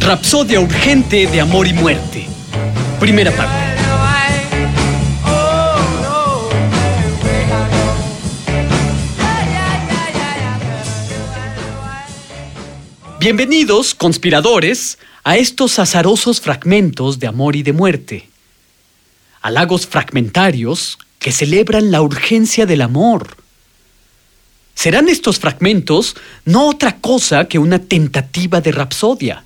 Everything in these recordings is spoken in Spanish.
Rapsodia urgente de amor y muerte. Primera parte. Bienvenidos, conspiradores, a estos azarosos fragmentos de amor y de muerte. Halagos fragmentarios que celebran la urgencia del amor. Serán estos fragmentos no otra cosa que una tentativa de rapsodia,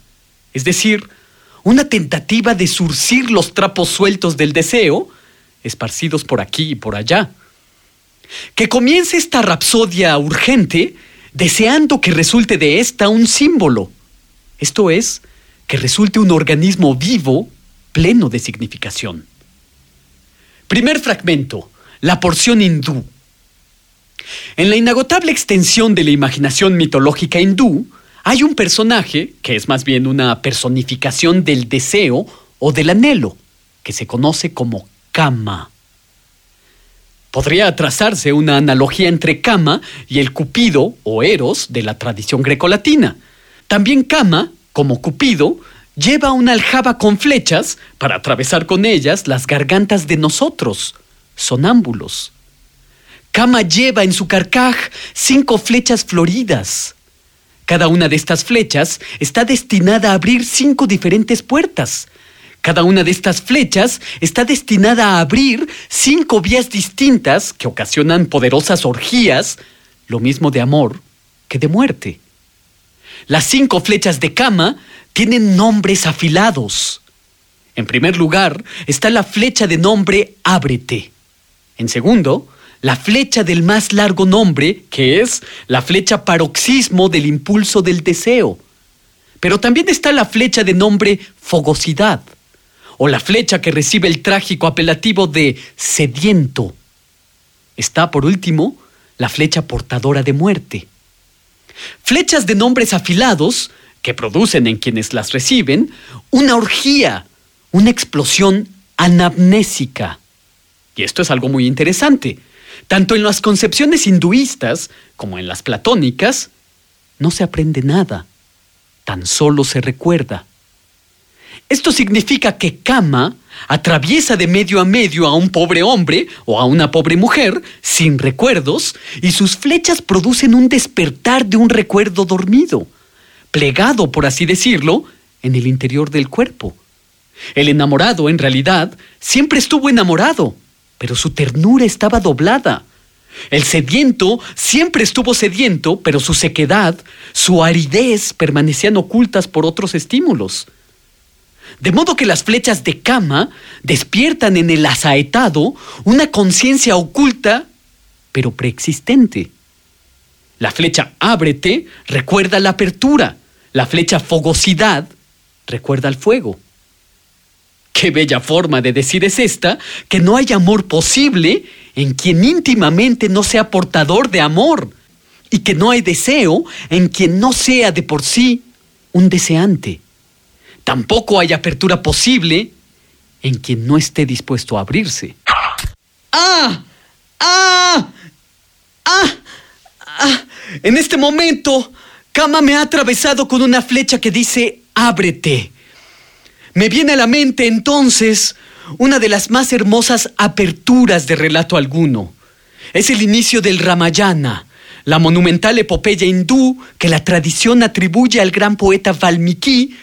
es decir, una tentativa de surcir los trapos sueltos del deseo, esparcidos por aquí y por allá. Que comience esta rapsodia urgente deseando que resulte de esta un símbolo, esto es, que resulte un organismo vivo pleno de significación. Primer fragmento, la porción hindú. En la inagotable extensión de la imaginación mitológica hindú, hay un personaje que es más bien una personificación del deseo o del anhelo, que se conoce como Kama. Podría trazarse una analogía entre Kama y el Cupido o Eros de la tradición grecolatina. También Kama, como Cupido, lleva una aljaba con flechas para atravesar con ellas las gargantas de nosotros, sonámbulos. Kama lleva en su carcaj cinco flechas floridas. Cada una de estas flechas está destinada a abrir cinco diferentes puertas. Cada una de estas flechas está destinada a abrir cinco vías distintas que ocasionan poderosas orgías, lo mismo de amor que de muerte. Las cinco flechas de cama tienen nombres afilados. En primer lugar está la flecha de nombre Ábrete. En segundo, la flecha del más largo nombre, que es la flecha paroxismo del impulso del deseo. Pero también está la flecha de nombre fogosidad, o la flecha que recibe el trágico apelativo de sediento. Está, por último, la flecha portadora de muerte. Flechas de nombres afilados que producen en quienes las reciben una orgía, una explosión anamnésica. Y esto es algo muy interesante tanto en las concepciones hinduistas como en las platónicas, no se aprende nada, tan solo se recuerda. Esto significa que Kama atraviesa de medio a medio a un pobre hombre o a una pobre mujer sin recuerdos y sus flechas producen un despertar de un recuerdo dormido, plegado, por así decirlo, en el interior del cuerpo. El enamorado, en realidad, siempre estuvo enamorado, pero su ternura estaba doblada. El sediento siempre estuvo sediento, pero su sequedad, su aridez permanecían ocultas por otros estímulos. De modo que las flechas de cama despiertan en el asaetado una conciencia oculta, pero preexistente. La flecha ábrete recuerda la apertura, la flecha fogosidad recuerda el fuego. Qué bella forma de decir es esta, que no hay amor posible en quien íntimamente no sea portador de amor, y que no hay deseo en quien no sea de por sí un deseante. Tampoco hay apertura posible en quien no esté dispuesto a abrirse. ¡Ah! ¡Ah! ¡Ah! ¡Ah! En este momento, Kama me ha atravesado con una flecha que dice, ábrete. Me viene a la mente entonces una de las más hermosas aperturas de relato alguno. Es el inicio del Ramayana, la monumental epopeya hindú que la tradición atribuye al gran poeta Valmiki,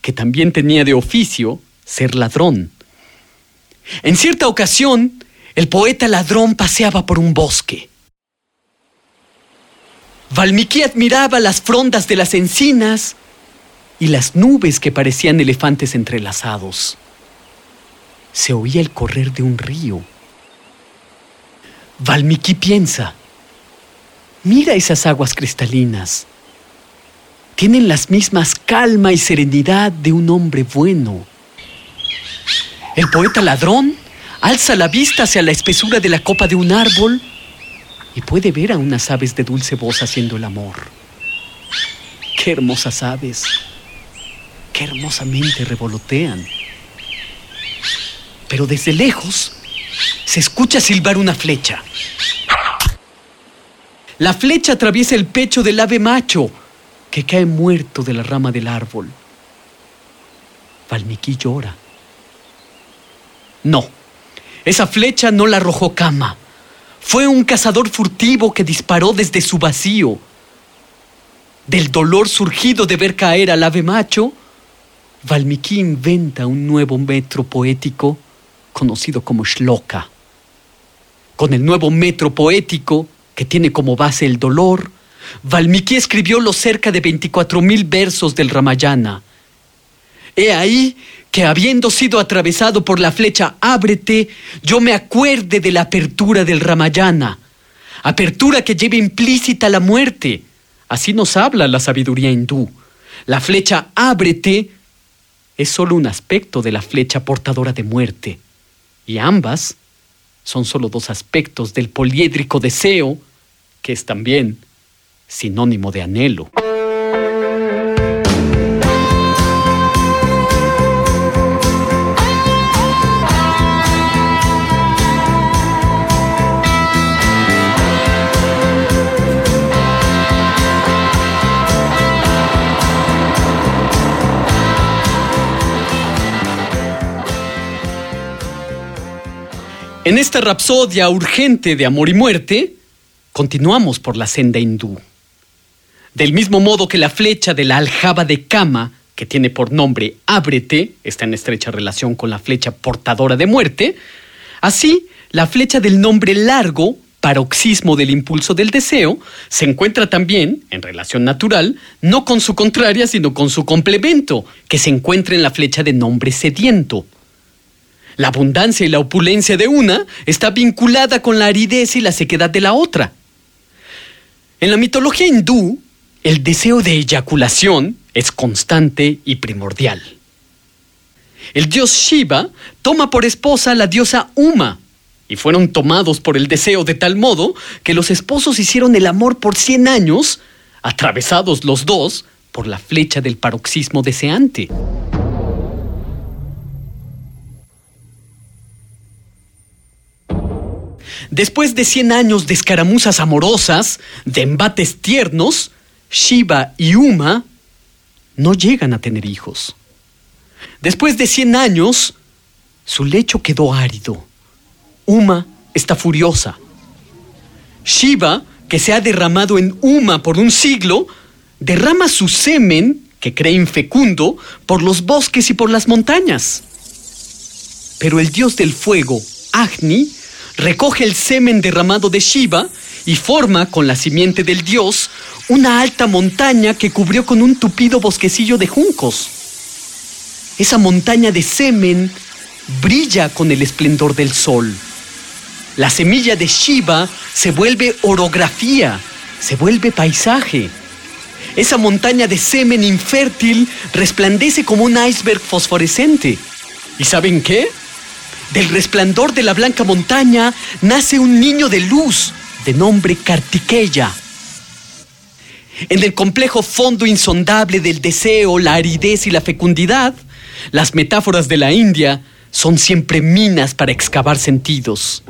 que también tenía de oficio ser ladrón. En cierta ocasión, el poeta ladrón paseaba por un bosque. Valmiki admiraba las frondas de las encinas y las nubes que parecían elefantes entrelazados. Se oía el correr de un río. Valmiki piensa, Mira esas aguas cristalinas. Tienen las mismas calma y serenidad de un hombre bueno. El poeta ladrón alza la vista hacia la espesura de la copa de un árbol y puede ver a unas aves de dulce voz haciendo el amor. Qué hermosas aves, qué hermosamente revolotean. Pero desde lejos se escucha silbar una flecha. La flecha atraviesa el pecho del ave macho, que cae muerto de la rama del árbol. Valmiki llora. No, esa flecha no la arrojó Kama. Fue un cazador furtivo que disparó desde su vacío. Del dolor surgido de ver caer al ave macho, Valmiki inventa un nuevo metro poético conocido como Shloka. Con el nuevo metro poético, que tiene como base el dolor, Valmiki escribió los cerca de 24.000 versos del Ramayana. He ahí que habiendo sido atravesado por la flecha Ábrete, yo me acuerde de la apertura del Ramayana, apertura que lleva implícita la muerte. Así nos habla la sabiduría hindú. La flecha Ábrete es solo un aspecto de la flecha portadora de muerte, y ambas son solo dos aspectos del poliédrico deseo, que es también sinónimo de anhelo. En esta rapsodia urgente de amor y muerte, continuamos por la senda hindú. Del mismo modo que la flecha de la aljaba de Kama, que tiene por nombre Ábrete, está en estrecha relación con la flecha portadora de muerte, así la flecha del nombre largo, paroxismo del impulso del deseo, se encuentra también, en relación natural, no con su contraria, sino con su complemento, que se encuentra en la flecha de nombre sediento. La abundancia y la opulencia de una está vinculada con la aridez y la sequedad de la otra. En la mitología hindú, el deseo de eyaculación es constante y primordial. El dios Shiva toma por esposa a la diosa Uma, y fueron tomados por el deseo de tal modo que los esposos hicieron el amor por 100 años, atravesados los dos por la flecha del paroxismo deseante. Después de 100 años de escaramuzas amorosas, de embates tiernos, Shiva y Uma no llegan a tener hijos. Después de 100 años, su lecho quedó árido. Uma está furiosa. Shiva, que se ha derramado en Uma por un siglo, derrama su semen, que cree infecundo, por los bosques y por las montañas. Pero el dios del fuego, Agni, recoge el semen derramado de Shiva y forma con la simiente del dios una alta montaña que cubrió con un tupido bosquecillo de juncos. Esa montaña de semen brilla con el esplendor del sol. La semilla de Shiva se vuelve orografía, se vuelve paisaje. Esa montaña de semen infértil resplandece como un iceberg fosforescente. ¿Y saben qué? Del resplandor de la blanca montaña nace un niño de luz de nombre Kartikeya. En el complejo fondo insondable del deseo, la aridez y la fecundidad, las metáforas de la India son siempre minas para excavar sentidos.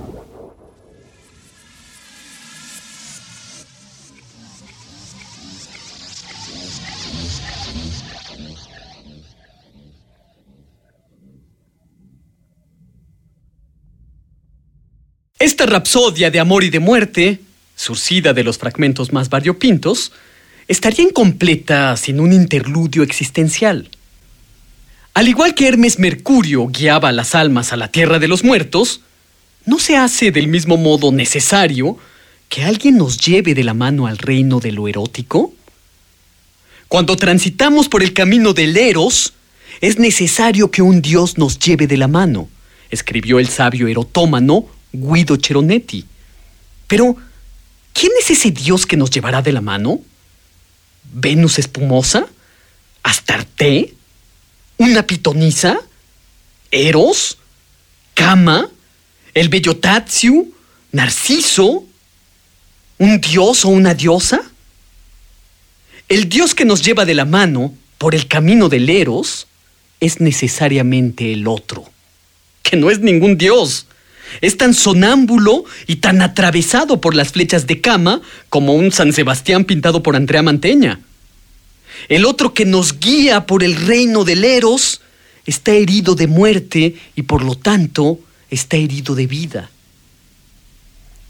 Esta rapsodia de amor y de muerte, surcida de los fragmentos más variopintos, estaría incompleta sin un interludio existencial. Al igual que Hermes Mercurio guiaba a las almas a la tierra de los muertos, ¿no se hace del mismo modo necesario que alguien nos lleve de la mano al reino de lo erótico? Cuando transitamos por el camino del Eros, es necesario que un dios nos lleve de la mano, escribió el sabio erotómano Guido Cheronetti. Pero, ¿Quién es ese Dios que nos llevará de la mano? ¿Venus espumosa? ¿Astarte? ¿Una pitonisa? ¿Eros? ¿Kama? ¿El Bellotatsu? ¿Narciso? ¿Un dios o una diosa? El Dios que nos lleva de la mano por el camino del Eros es necesariamente el otro, que no es ningún Dios. Es tan sonámbulo y tan atravesado por las flechas de cama como un San Sebastián pintado por Andrea Manteña. El otro que nos guía por el reino del Eros está herido de muerte y por lo tanto está herido de vida.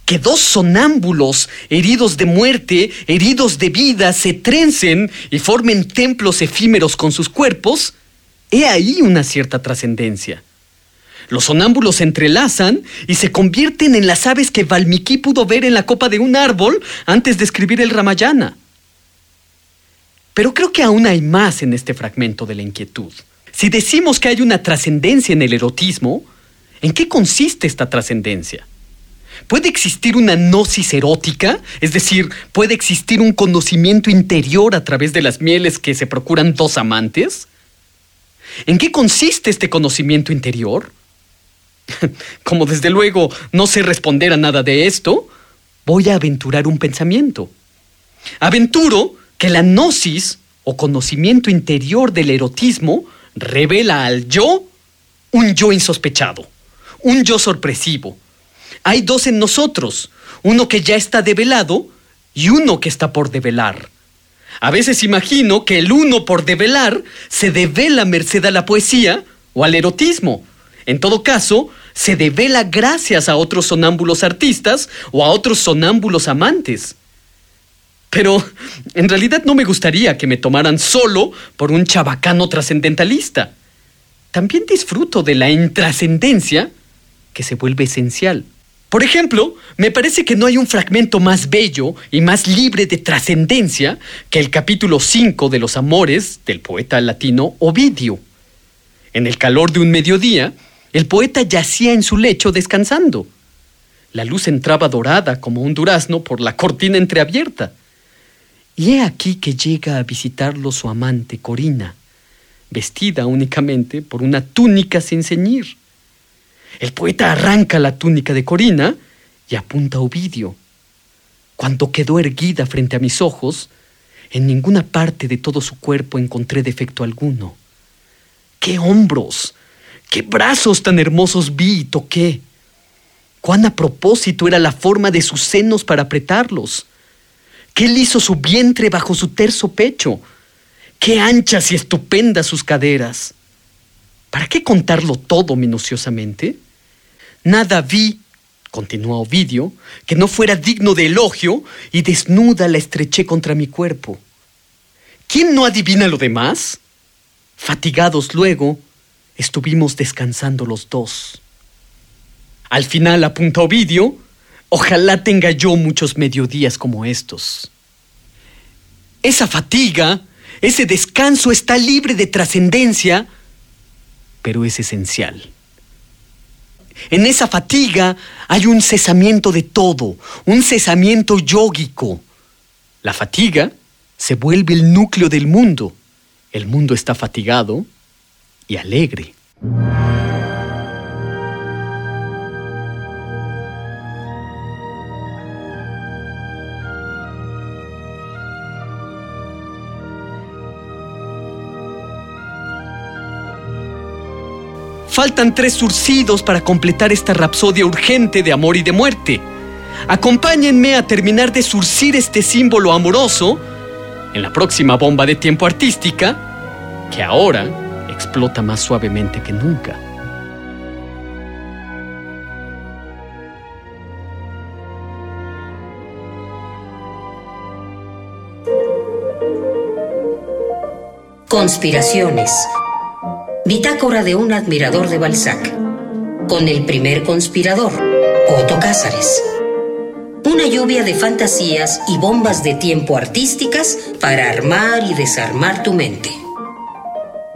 Que dos sonámbulos, heridos de muerte, heridos de vida, se trencen y formen templos efímeros con sus cuerpos, he ahí una cierta trascendencia. Los sonámbulos se entrelazan y se convierten en las aves que Valmiki pudo ver en la copa de un árbol antes de escribir el Ramayana. Pero creo que aún hay más en este fragmento de la inquietud. Si decimos que hay una trascendencia en el erotismo, ¿en qué consiste esta trascendencia? ¿Puede existir una gnosis erótica? Es decir, ¿puede existir un conocimiento interior a través de las mieles que se procuran dos amantes? ¿En qué consiste este conocimiento interior? Como desde luego no sé responder a nada de esto, voy a aventurar un pensamiento. Aventuro que la gnosis o conocimiento interior del erotismo revela al yo un yo insospechado, un yo sorpresivo. Hay dos en nosotros, uno que ya está develado y uno que está por develar. A veces imagino que el uno por develar se devela merced a la poesía o al erotismo. En todo caso, se devela gracias a otros sonámbulos artistas o a otros sonámbulos amantes. Pero en realidad no me gustaría que me tomaran solo por un chabacano trascendentalista. También disfruto de la intrascendencia que se vuelve esencial. Por ejemplo, me parece que no hay un fragmento más bello y más libre de trascendencia que el capítulo 5 de los amores del poeta latino Ovidio. En el calor de un mediodía, el poeta yacía en su lecho descansando. La luz entraba dorada como un durazno por la cortina entreabierta. Y he aquí que llega a visitarlo su amante Corina, vestida únicamente por una túnica sin ceñir. El poeta arranca la túnica de Corina y apunta a Ovidio. Cuando quedó erguida frente a mis ojos, en ninguna parte de todo su cuerpo encontré defecto alguno. ¡Qué hombros! ¡Qué brazos tan hermosos vi y toqué! ¡Cuán a propósito era la forma de sus senos para apretarlos! ¡Qué liso su vientre bajo su terso pecho! ¡Qué anchas y estupendas sus caderas! ¿Para qué contarlo todo minuciosamente? Nada vi, continuó Ovidio, que no fuera digno de elogio y desnuda la estreché contra mi cuerpo. ¿Quién no adivina lo demás? Fatigados luego, estuvimos descansando los dos. Al final apunta Ovidio, ojalá tenga yo muchos mediodías como estos. Esa fatiga, ese descanso está libre de trascendencia, pero es esencial. En esa fatiga hay un cesamiento de todo, un cesamiento yógico. La fatiga se vuelve el núcleo del mundo. El mundo está fatigado y alegre. Faltan tres surcidos para completar esta rapsodia urgente de amor y de muerte. Acompáñenme a terminar de surcir este símbolo amoroso en la próxima bomba de tiempo artística, que ahora explota más suavemente que nunca. Conspiraciones. Bitácora de un admirador de Balzac. Con el primer conspirador, Otto Cázares. Una lluvia de fantasías y bombas de tiempo artísticas para armar y desarmar tu mente.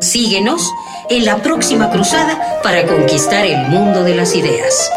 Síguenos en la próxima cruzada para conquistar el mundo de las ideas.